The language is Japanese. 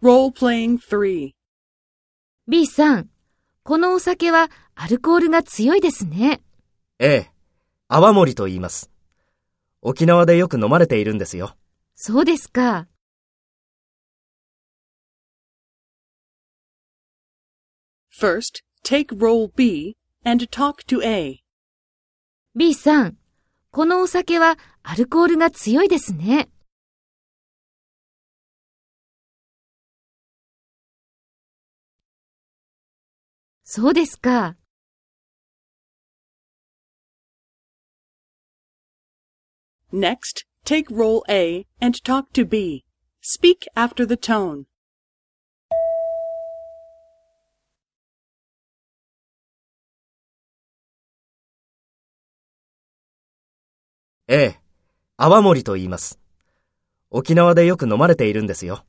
Role-playing 3. B さん、このお酒はアルコールが強いですね。ええ、泡盛と言います。沖縄でよく飲まれているんですよ。そうですか。First, take role B and talk to A. B さん、このお酒はアルコールが強いですね。そうですか。Next, take role A and talk to B. Speak after the tone. ええ、泡盛と言います。沖縄でよく飲まれているんですよ。